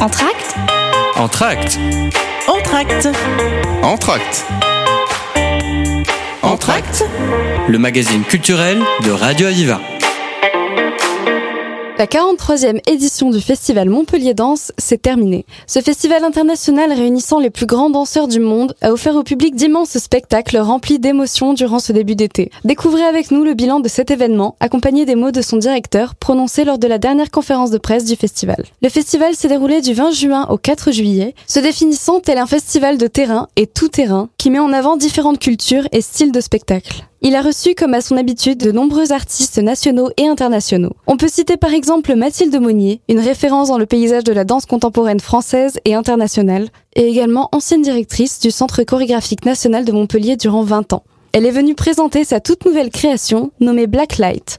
Entracte Entracte Entracte Entracte Entracte Le magazine culturel de Radio Aviva. La 43e édition du festival Montpellier Danse s'est terminée. Ce festival international réunissant les plus grands danseurs du monde a offert au public d'immenses spectacles remplis d'émotions durant ce début d'été. Découvrez avec nous le bilan de cet événement, accompagné des mots de son directeur prononcés lors de la dernière conférence de presse du festival. Le festival s'est déroulé du 20 juin au 4 juillet, se définissant tel un festival de terrain et tout terrain qui met en avant différentes cultures et styles de spectacle. Il a reçu, comme à son habitude, de nombreux artistes nationaux et internationaux. On peut citer par exemple Mathilde Monnier, une référence dans le paysage de la danse contemporaine française et internationale, et également ancienne directrice du Centre chorégraphique national de Montpellier durant 20 ans. Elle est venue présenter sa toute nouvelle création, nommée Blacklight,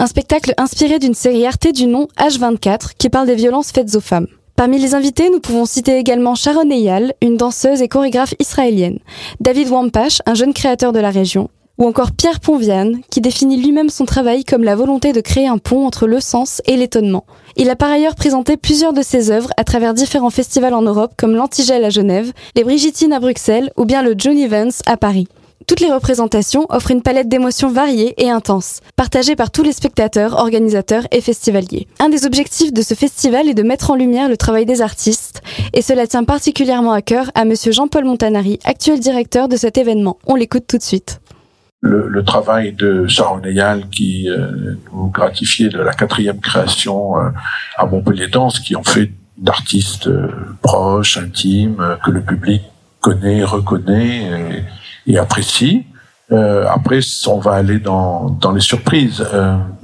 un spectacle inspiré d'une série Arte du nom H24 qui parle des violences faites aux femmes. Parmi les invités, nous pouvons citer également Sharon Eyal, une danseuse et chorégraphe israélienne, David Wampash, un jeune créateur de la région, ou encore Pierre Ponviane, qui définit lui-même son travail comme la volonté de créer un pont entre le sens et l'étonnement. Il a par ailleurs présenté plusieurs de ses œuvres à travers différents festivals en Europe comme l'Antigel à Genève, les Brigitines à Bruxelles ou bien le Johnny Vance à Paris. Toutes les représentations offrent une palette d'émotions variées et intenses, partagées par tous les spectateurs, organisateurs et festivaliers. Un des objectifs de ce festival est de mettre en lumière le travail des artistes, et cela tient particulièrement à cœur à monsieur Jean-Paul Montanari, actuel directeur de cet événement. On l'écoute tout de suite le, travail de Sharon Eyal qui euh, nous gratifiait de la quatrième création euh, à Montpellier Danse, qui en fait d'artistes euh, proches, intimes, que le public connaît, reconnaît et, et apprécie. après, on va aller dans, dans les surprises.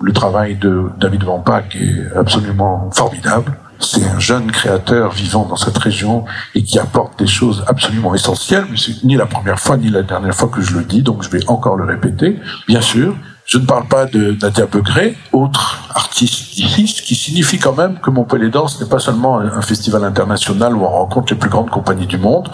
le travail de David Van Pack est absolument formidable c'est un jeune créateur vivant dans cette région et qui apporte des choses absolument essentielles. Mais c'est ni la première fois ni la dernière fois que je le dis, donc je vais encore le répéter. Bien sûr, je ne parle pas de Nadia Begré, autre artiste ici, ce qui signifie quand même que Montpellier Danse n'est pas seulement un festival international où on rencontre les plus grandes compagnies du monde,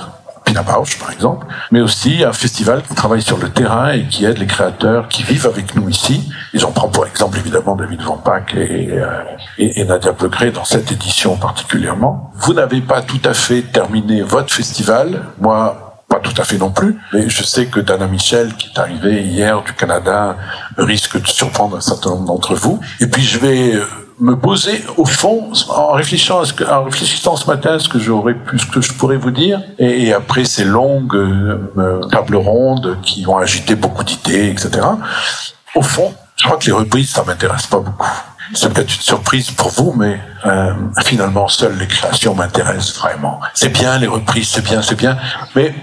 Pina par exemple, mais aussi un festival qui travaille sur le terrain et qui aide les créateurs qui vivent avec nous ici. Et j'en prends pour exemple évidemment David Van Pack et, euh, et, Nadia Peugré dans cette édition particulièrement. Vous n'avez pas tout à fait terminé votre festival. Moi, pas tout à fait non plus, mais je sais que Dana Michel, qui est arrivée hier du Canada, risque de surprendre un certain nombre d'entre vous. Et puis je vais euh, me poser au fond en réfléchissant, ce que, en réfléchissant ce matin ce que j'aurais pu, ce que je pourrais vous dire, et, et après ces longues euh, tables rondes qui ont agité beaucoup d'idées, etc. Au fond, je crois que les reprises, ça m'intéresse pas beaucoup. C'est peut-être une surprise pour vous, mais euh, finalement, seules les créations m'intéressent vraiment. C'est bien les reprises, c'est bien, c'est bien, mais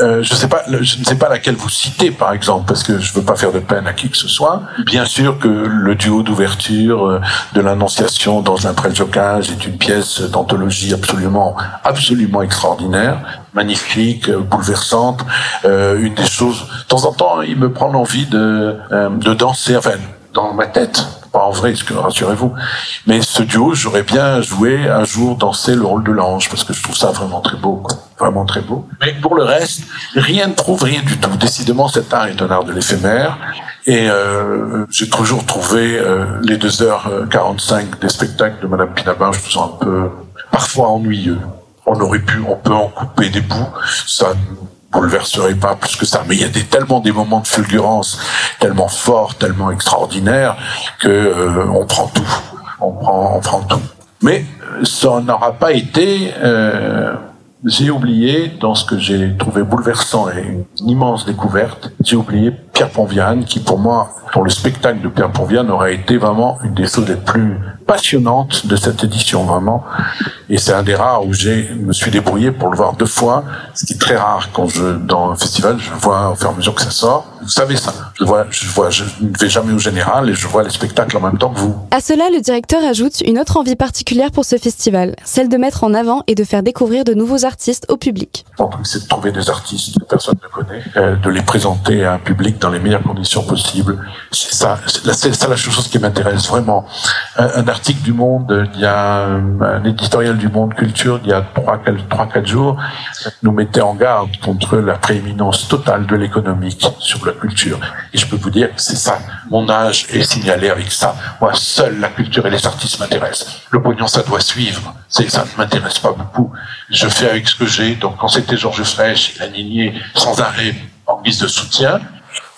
euh, je sais pas, je ne sais pas laquelle vous citez par exemple, parce que je veux pas faire de peine à qui que ce soit. Bien sûr que le duo d'ouverture euh, de l'Annonciation dans un préjocage est une pièce d'anthologie absolument, absolument extraordinaire, magnifique, euh, bouleversante. Euh, une des choses, de temps en temps, il me prend l'envie de, de danser, enfin, dans ma tête, pas en vrai, rassurez-vous. Mais ce duo, j'aurais bien joué un jour danser le rôle de l'ange, parce que je trouve ça vraiment très beau, quoi. vraiment très beau. Mais pour le reste, rien ne prouve rien du tout. Décidément, cet art est un art de l'éphémère. Et euh, j'ai toujours trouvé euh, les 2h45 des spectacles de Madame Pinabar, je trouve un peu parfois ennuyeux. On aurait pu, on peut en couper des bouts. Ça bouleverserait pas plus que ça. Mais il y a tellement des moments de fulgurance, tellement forts, tellement extraordinaires, que euh, on prend tout. On prend, on prend tout. Mais euh, ça n'aura pas été. Euh, j'ai oublié, dans ce que j'ai trouvé bouleversant et une immense découverte, j'ai oublié Pierre Ponviane, qui pour moi, pour le spectacle de Pierre Ponviane, aurait été vraiment une des choses les plus passionnantes de cette édition, vraiment. Et c'est un des rares où j'ai me suis débrouillé pour le voir deux fois, ce qui est très rare quand je dans un festival, je vois au fur et à mesure que ça sort. Vous savez ça. Je vois, je vois, je ne vais jamais au général et je vois les spectacles en même temps que vous. À cela, le directeur ajoute une autre envie particulière pour ce festival, celle de mettre en avant et de faire découvrir de nouveaux artistes au public. Truc, c'est de trouver des artistes que personne ne connaît, euh, de les présenter à un public dans les meilleures conditions possibles. C'est ça, c'est ça la chose qui m'intéresse vraiment. Un, article du Monde, il y a un éditorial du Monde Culture, il y a trois, trois, quatre jours, nous mettait en garde contre la prééminence totale de l'économique sur la culture. Et je peux vous dire, c'est ça. Mon âge est signalé avec ça. Moi, seule la culture et les artistes m'intéressent. Le pognon, ça doit suivre. C'est, ça ne m'intéresse pas beaucoup. Je fais avec ce que j'ai. Donc, quand c'était Georges Frêche, il a nigné sans arrêt en guise de soutien.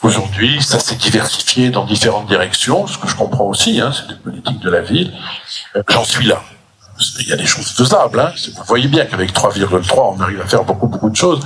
Aujourd'hui, ça s'est diversifié dans différentes directions, ce que je comprends aussi, hein, c'est des politiques de la ville. Euh, j'en suis là. Il y a des choses faisables. Hein. Vous voyez bien qu'avec 3,3, on arrive à faire beaucoup, beaucoup de choses.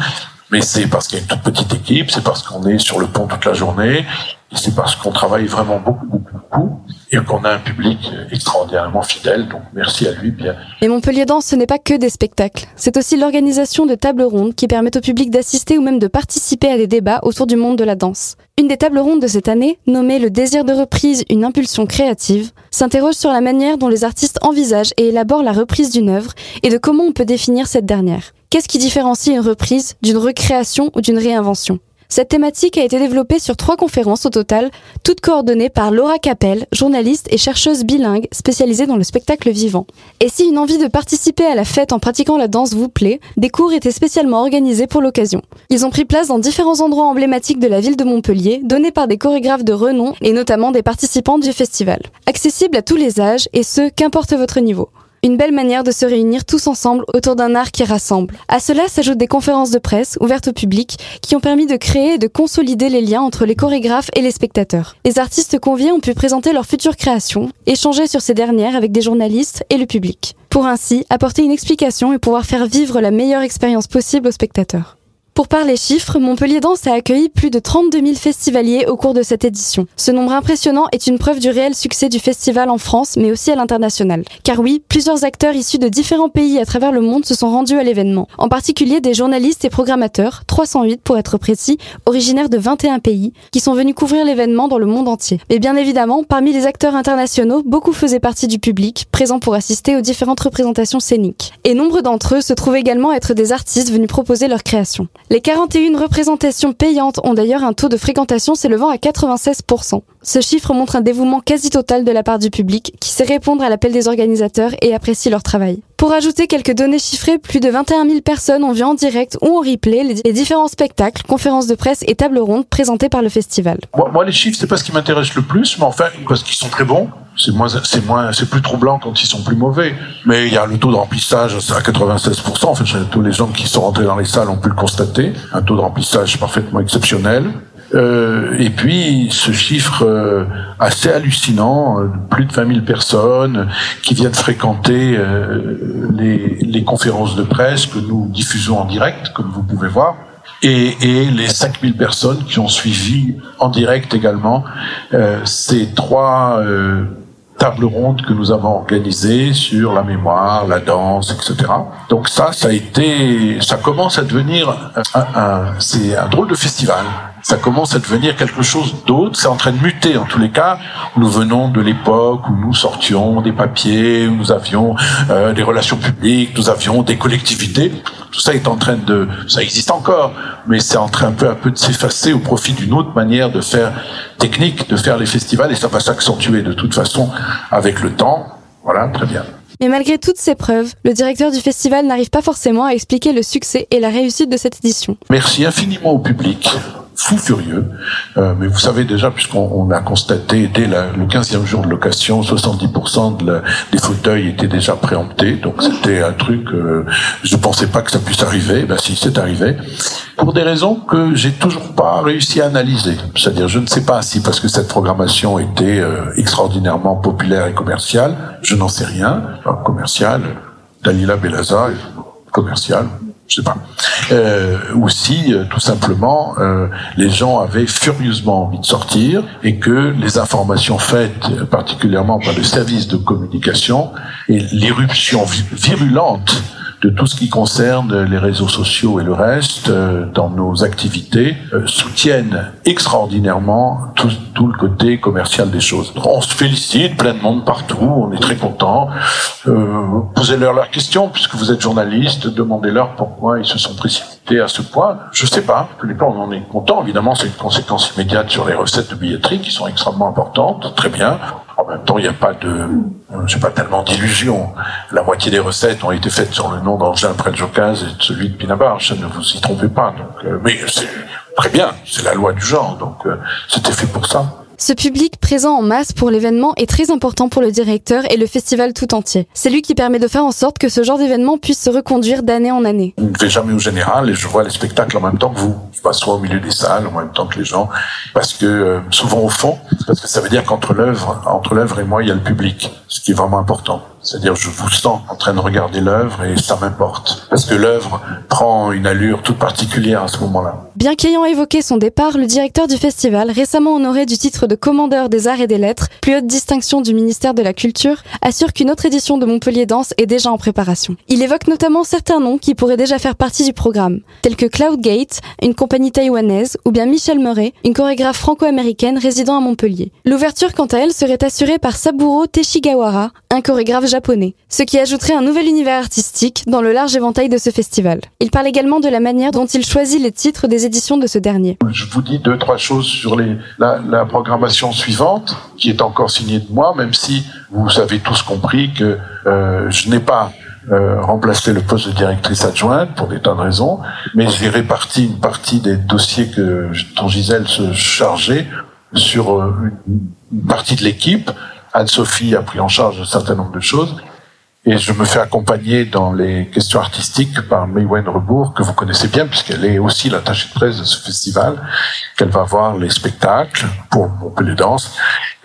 Mais c'est parce qu'il y a une toute petite équipe, c'est parce qu'on est sur le pont toute la journée, c'est parce qu'on travaille vraiment beaucoup, beaucoup, beaucoup, et qu'on a un public extraordinairement fidèle. Donc merci à lui. Bien. Et Montpellier Danse, ce n'est pas que des spectacles. C'est aussi l'organisation de tables rondes qui permettent au public d'assister ou même de participer à des débats autour du monde de la danse. Une des tables rondes de cette année, nommée Le désir de reprise, une impulsion créative, s'interroge sur la manière dont les artistes envisagent et élaborent la reprise d'une œuvre et de comment on peut définir cette dernière. Qu'est-ce qui différencie une reprise d'une recréation ou d'une réinvention? Cette thématique a été développée sur trois conférences au total, toutes coordonnées par Laura Capel, journaliste et chercheuse bilingue spécialisée dans le spectacle vivant. Et si une envie de participer à la fête en pratiquant la danse vous plaît, des cours étaient spécialement organisés pour l'occasion. Ils ont pris place dans différents endroits emblématiques de la ville de Montpellier, donnés par des chorégraphes de renom et notamment des participants du festival. Accessible à tous les âges et ce, qu'importe votre niveau. Une belle manière de se réunir tous ensemble autour d'un art qui rassemble. À cela s'ajoutent des conférences de presse ouvertes au public qui ont permis de créer et de consolider les liens entre les chorégraphes et les spectateurs. Les artistes conviés ont pu présenter leurs futures créations, échanger sur ces dernières avec des journalistes et le public, pour ainsi apporter une explication et pouvoir faire vivre la meilleure expérience possible aux spectateurs. Pour parler chiffres, Montpellier Danse a accueilli plus de 32 000 festivaliers au cours de cette édition. Ce nombre impressionnant est une preuve du réel succès du festival en France, mais aussi à l'international. Car oui, plusieurs acteurs issus de différents pays à travers le monde se sont rendus à l'événement. En particulier des journalistes et programmateurs, 308 pour être précis, originaires de 21 pays, qui sont venus couvrir l'événement dans le monde entier. Mais bien évidemment, parmi les acteurs internationaux, beaucoup faisaient partie du public, présents pour assister aux différentes représentations scéniques. Et nombre d'entre eux se trouvent également être des artistes venus proposer leur création. Les 41 représentations payantes ont d'ailleurs un taux de fréquentation s'élevant à 96%. Ce chiffre montre un dévouement quasi total de la part du public qui sait répondre à l'appel des organisateurs et apprécie leur travail. Pour ajouter quelques données chiffrées, plus de 21 000 personnes ont vu en direct ou en replay les différents spectacles, conférences de presse et tables rondes présentés par le festival. Moi, les chiffres, c'est pas ce qui m'intéresse le plus, mais enfin, parce qu'ils sont très bons. C'est moins, c'est moins, c'est plus troublant quand ils sont plus mauvais. Mais il y a le taux de remplissage à 96%. En fait, tous les gens qui sont rentrés dans les salles ont pu le constater. Un taux de remplissage parfaitement exceptionnel. Euh, et puis ce chiffre euh, assez hallucinant, euh, plus de 20 000 personnes qui viennent fréquenter les, conférences de presse que nous diffusons en direct, comme vous pouvez voir, et, les 5 000 personnes qui ont suivi en direct également ces trois tables rondes que nous avons organisées sur la mémoire, la danse, etc. Donc ça, ça a été, ça commence à devenir c'est un drôle de festival ça commence à devenir quelque chose d'autre. C'est en train de muter en tous les cas. Nous venons de l'époque où nous sortions des papiers, où nous avions euh, des relations publiques, nous avions des collectivités. Tout ça est en train de, ça existe encore, mais c'est en train un peu à peu de s'effacer au profit d'une autre manière de faire technique, de faire les festivals, et ça va s'accentuer de toute façon avec le temps. Voilà, très bien. Mais malgré toutes ces preuves, le directeur du festival n'arrive pas forcément à expliquer le succès et la réussite de cette édition. Merci infiniment au public fou furieux. Euh, mais vous savez déjà, puisqu'on a constaté dès le 15e jour de location, 70% de des fauteuils étaient déjà préemptés. Donc c'était un truc, euh, je ne pensais pas que ça puisse arriver. Ben si, c'est arrivé. Pour des raisons que j'ai toujours pas réussi à analyser. C'est-à-dire, je ne sais pas si parce que cette programmation était euh, extraordinairement populaire et commerciale, je n'en sais rien. Alors, commercial, Dalila Belaza, commercial, je sais pas. Euh, ou si euh, tout simplement euh, les gens avaient furieusement envie de sortir et que les informations faites particulièrement par le service de communication et l'irruption virulente de tout ce qui concerne les réseaux sociaux et le reste euh, dans nos activités euh, soutiennent extraordinairement tout, tout, le côté commercial des choses. On se félicite, plein de monde partout, on est très content. Euh, Posez-leur leurs questions, puisque vous êtes journaliste, demandez-leur pourquoi ils se sont précipités à ce point. Je sais pas, tous les cas on en est content, évidemment c'est une conséquence immédiate sur les recettes de billetterie qui sont extrêmement importantes, très bien. En même temps, il n'y a pas de, j'ai pas tellement d'illusions. La moitié des recettes ont été faites sur le nom d'Angèle Predjokaz et de celui de Pinabar. Ça ne vous y trompez pas. Donc, euh, mais c'est très bien. C'est la loi du genre. Donc, euh, c'était fait pour ça. Ce public présent en masse pour l'événement est très important pour le directeur et le festival tout entier. C'est lui qui permet de faire en sorte que ce genre d'événement puisse se reconduire d'année en année. Je ne vais jamais au général et je vois les spectacles en même temps que vous. Je passe soit au milieu des salles, en même temps que les gens, parce que euh, souvent au fond, parce que ça veut dire qu'entre l'œuvre, entre l'œuvre et moi, il y a le public, ce qui est vraiment important. C'est-à-dire, je vous sens en train de regarder l'œuvre et ça m'importe. Parce que l'œuvre prend une allure toute particulière à ce moment-là. Bien qu'ayant évoqué son départ, le directeur du festival, récemment honoré du titre de commandeur des arts et des lettres, plus haute distinction du ministère de la Culture, assure qu'une autre édition de Montpellier Danse est déjà en préparation. Il évoque notamment certains noms qui pourraient déjà faire partie du programme, tels que Cloudgate, une compagnie taïwanaise, ou bien Michel Murray, une chorégraphe franco-américaine résidant à Montpellier. L'ouverture, quant à elle, serait assurée par Saburo Teshigawara, un chorégraphe japonais ce qui ajouterait un nouvel univers artistique dans le large éventail de ce festival. Il parle également de la manière dont il choisit les titres des éditions de ce dernier. Je vous dis deux, trois choses sur la, programmation suivante, qui est encore signée de moi, même si vous avez tous compris que euh, je n'ai pas euh, remplacé le poste de directrice adjointe pour des tas de raisons, mais j'ai réparti une partie des dossiers que, dont Gisèle se chargeait sur euh, une partie de l'équipe Anne-Sophie a pris en charge un certain nombre de choses. Et je me fais accompagner dans les questions artistiques par Maywen Rebourg, que vous connaissez bien, puisqu'elle est aussi l'attachée de presse de ce festival, qu'elle va voir les spectacles pour Montpellier Danse.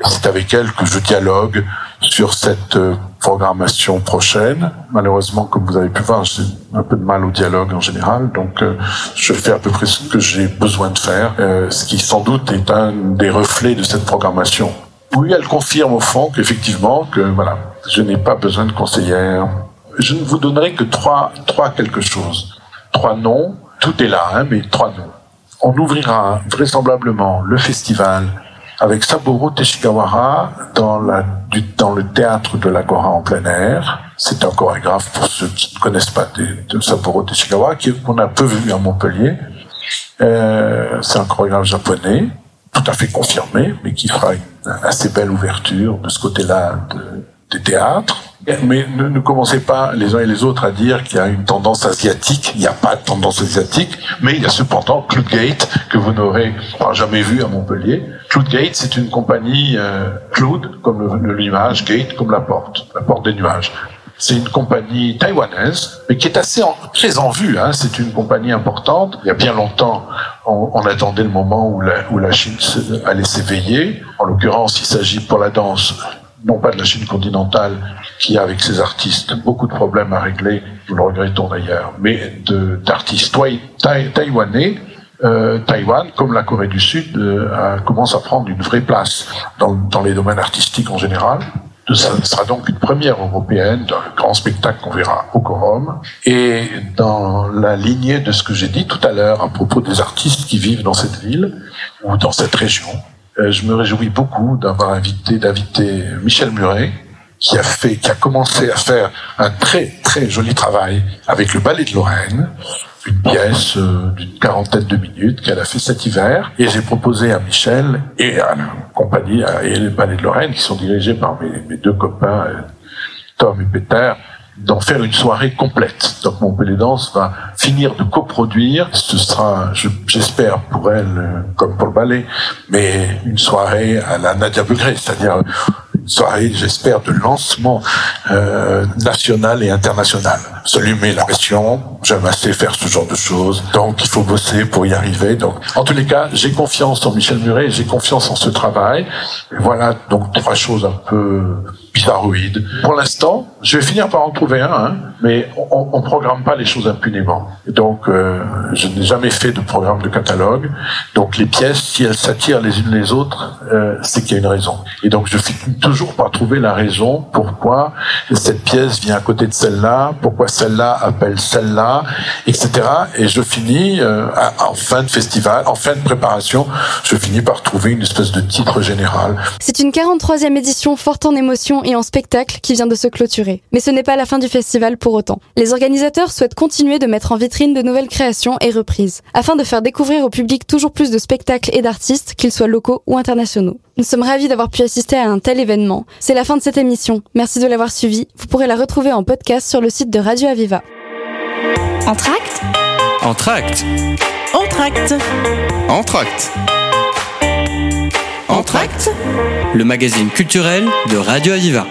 C'est avec elle que je dialogue sur cette euh, programmation prochaine. Malheureusement, comme vous avez pu voir, j'ai un peu de mal au dialogue en général, donc euh, je fais à peu près ce que j'ai besoin de faire, euh, ce qui sans doute est un des reflets de cette programmation. Oui, elle confirme au fond qu'effectivement, que voilà, je n'ai pas besoin de conseillère. Je ne vous donnerai que trois, trois quelque chose. Trois noms. Tout est là, hein, mais trois noms. On ouvrira vraisemblablement le festival avec Saburo Teshigawara dans, la, du, dans le théâtre de l'Agora en plein air. C'est un chorégraphe pour ceux qui ne connaissent pas de, Saburo Teshigawara, qu'on a peu vu à Montpellier. Euh, c'est un chorégraphe japonais tout à fait confirmé, mais qui fera une assez belle ouverture de ce côté-là de, des théâtres. Mais ne, ne, commencez pas les uns et les autres à dire qu'il y a une tendance asiatique. Il n'y a pas de tendance asiatique, mais il y a cependant Cloudgate que vous n'aurez jamais vu à Montpellier. Cloudgate, c'est une compagnie euh, Cloud comme le, le nuage, Gate comme la porte, la porte des nuages. C'est une compagnie taïwanaise, mais qui est assez en, très en vue. Hein. C'est une compagnie importante. Il y a bien longtemps, on, on attendait le moment où la, où la Chine allait s'éveiller. En l'occurrence, il s'agit pour la danse non pas de la Chine continentale, qui a avec ses artistes beaucoup de problèmes à régler, nous le regrettons d'ailleurs, mais d'artistes taïwanais. Euh, Taïwan, comme la Corée du Sud, euh, commence à prendre une vraie place dans, dans les domaines artistiques en général. Ce sera donc une première européenne d'un grand spectacle qu'on verra au Corum. Et dans la lignée de ce que j'ai dit tout à l'heure à propos des artistes qui vivent dans cette ville ou dans cette région, euh, je me réjouis beaucoup d'avoir invité, d'inviter Michel Muret, qui a fait, qui a commencé à faire un très très joli travail avec le Ballet de Lorraine, une pièce euh, d'une quarantaine de minutes qu'elle a fait cet hiver. Et j'ai proposé à Michel et à la compagnie et le Ballet de Lorraine, qui sont dirigés par mes, deux copains, euh, Tom et Peter, d'en faire une soirée complète. Donc Montpellier Danse va finir de coproduire. Ce sera, j'espère pour elle, euh, comme pour le ballet, mais une soirée à la Nadia Begré, c'est-à-dire soirée, j'espère, de lancement euh, national et international. S'allumer la pression, j'aime assez faire ce genre de choses, donc il faut bosser pour y arriver. Donc, en tous les cas, j'ai confiance en Michel Muret, j'ai confiance en ce travail. Et voilà donc trois choses un peu bizarroïdes. Pour l'instant, je vais finir par en trouver un, hein, mais on, on programme pas les choses impunément. Donc, euh, je n'ai jamais fait de programme de catalogue. Donc, les pièces, si elles s'attirent les unes les autres, euh, c'est qu'il y a une raison. Et donc, je finis toujours par trouver la raison pourquoi cette pièce vient à côté de celle-là, pourquoi celle-là appelle celle-là, etc. Et je finis euh, en fin de festival, en fin de préparation, je finis par trouver une espèce de titre général. C'est une 43e édition forte en émotion et en spectacle qui vient de se clôturer. Mais ce n'est pas la fin du festival pour autant. Les organisateurs souhaitent continuer de mettre en vitrine de nouvelles créations et reprises, afin de faire découvrir au public toujours plus de spectacles et d'artistes, qu'ils soient locaux ou internationaux. Nous sommes ravis d'avoir pu assister à un tel événement. C'est la fin de cette émission. Merci de l'avoir suivi. Vous pourrez la retrouver en podcast sur le site de Radio Aviva. En tract En tract Entracte, le magazine culturel de Radio Aviva.